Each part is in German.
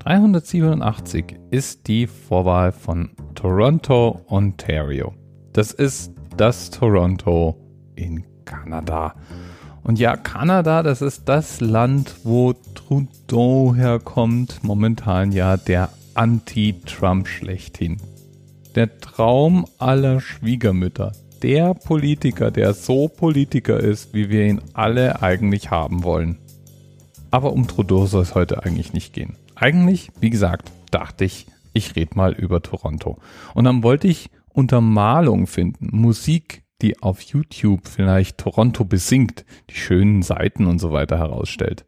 387 ist die Vorwahl von Toronto, Ontario. Das ist das Toronto in Kanada. Und ja, Kanada, das ist das Land, wo Trudeau herkommt. Momentan ja der Anti-Trump schlechthin. Der Traum aller Schwiegermütter. Der Politiker, der so Politiker ist, wie wir ihn alle eigentlich haben wollen. Aber um Trudeau soll es heute eigentlich nicht gehen. Eigentlich, wie gesagt, dachte ich, ich rede mal über Toronto. Und dann wollte ich Untermalung finden, Musik, die auf YouTube vielleicht Toronto besingt, die schönen Seiten und so weiter herausstellt.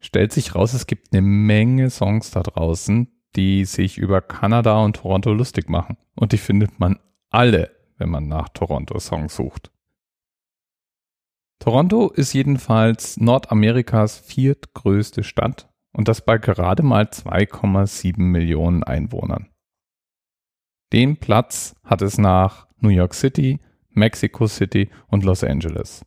Stellt sich raus, es gibt eine Menge Songs da draußen, die sich über Kanada und Toronto lustig machen. Und die findet man alle, wenn man nach Toronto-Songs sucht. Toronto ist jedenfalls Nordamerikas viertgrößte Stadt und das bei gerade mal 2,7 Millionen Einwohnern. Den Platz hat es nach New York City, Mexico City und Los Angeles.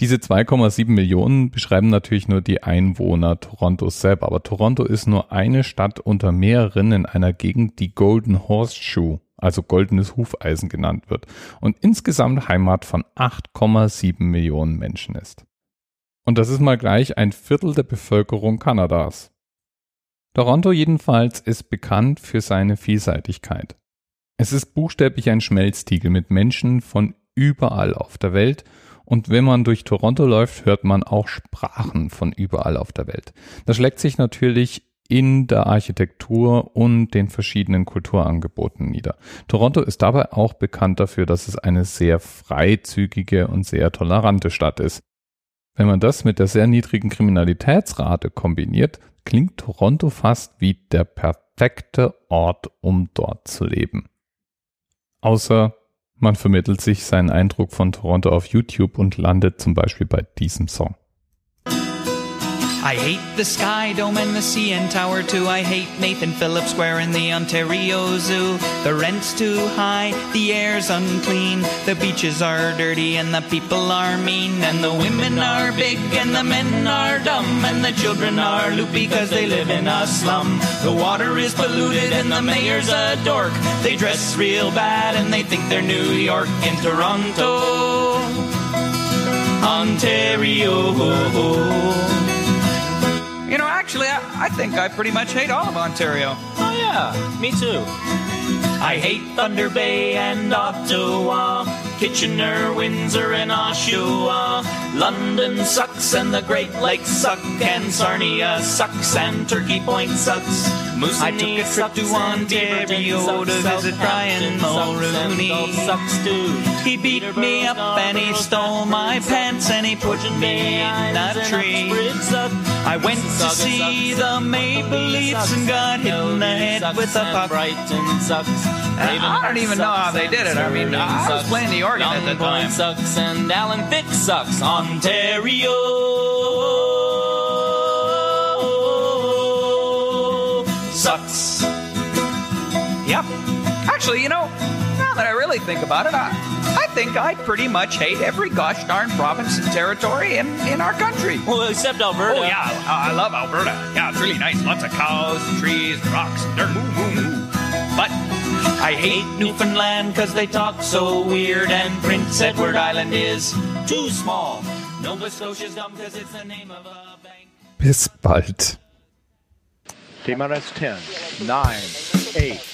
Diese 2,7 Millionen beschreiben natürlich nur die Einwohner Torontos selber, aber Toronto ist nur eine Stadt unter mehreren in einer Gegend, die Golden Horseshoe, also goldenes Hufeisen genannt wird und insgesamt Heimat von 8,7 Millionen Menschen ist. Und das ist mal gleich ein Viertel der Bevölkerung Kanadas. Toronto jedenfalls ist bekannt für seine Vielseitigkeit. Es ist buchstäblich ein Schmelztiegel mit Menschen von überall auf der Welt und wenn man durch Toronto läuft, hört man auch Sprachen von überall auf der Welt. Das schlägt sich natürlich in der Architektur und den verschiedenen Kulturangeboten nieder. Toronto ist dabei auch bekannt dafür, dass es eine sehr freizügige und sehr tolerante Stadt ist. Wenn man das mit der sehr niedrigen Kriminalitätsrate kombiniert, klingt Toronto fast wie der perfekte Ort, um dort zu leben. Außer man vermittelt sich seinen Eindruck von Toronto auf YouTube und landet zum Beispiel bei diesem Song. I hate the Sky Dome and the CN Tower too. I hate Nathan Phillips Square and the Ontario Zoo. The rent's too high, the air's unclean, the beaches are dirty and the people are mean, and the women are big and the men are dumb, and the children are loopy because they live in a slum. The water is polluted and the mayor's a dork. They dress real bad and they think they're New York in Toronto, Ontario. You know, actually, I, think I pretty much hate all of Ontario. Oh, yeah, me too. I hate Thunder Bay and Ottawa, Kitchener, Windsor, and Oshawa. London sucks and the Great Lakes suck, and Sarnia sucks and Turkey Point sucks. I took a trip to Ontario to visit Brian Mulrooney. Sucks too. He beat me up and he stole my pants and he put me in a tree. I went to see the Maple Leafs and got hit in the head with a puck. Brighton sucks. I don't even know how they did it. I mean, I was playing the organ at the time. sucks and Alan Thick sucks. Ontario sucks. Yep. Actually, you know, now that I really think about it, I, I think I pretty much hate every gosh darn province and territory in, in our country. Well, except Alberta. Oh yeah, I I love Alberta. Yeah, it's really nice. Lots of cows, trees, rocks, and dirt. Moo, moo, moo. But I hate Newfoundland because they talk so weird, and Prince Edward Island is too small. Nova Scotia's dumb because it's the name of a bank. Bis bald. TMRS 10, 9, 8,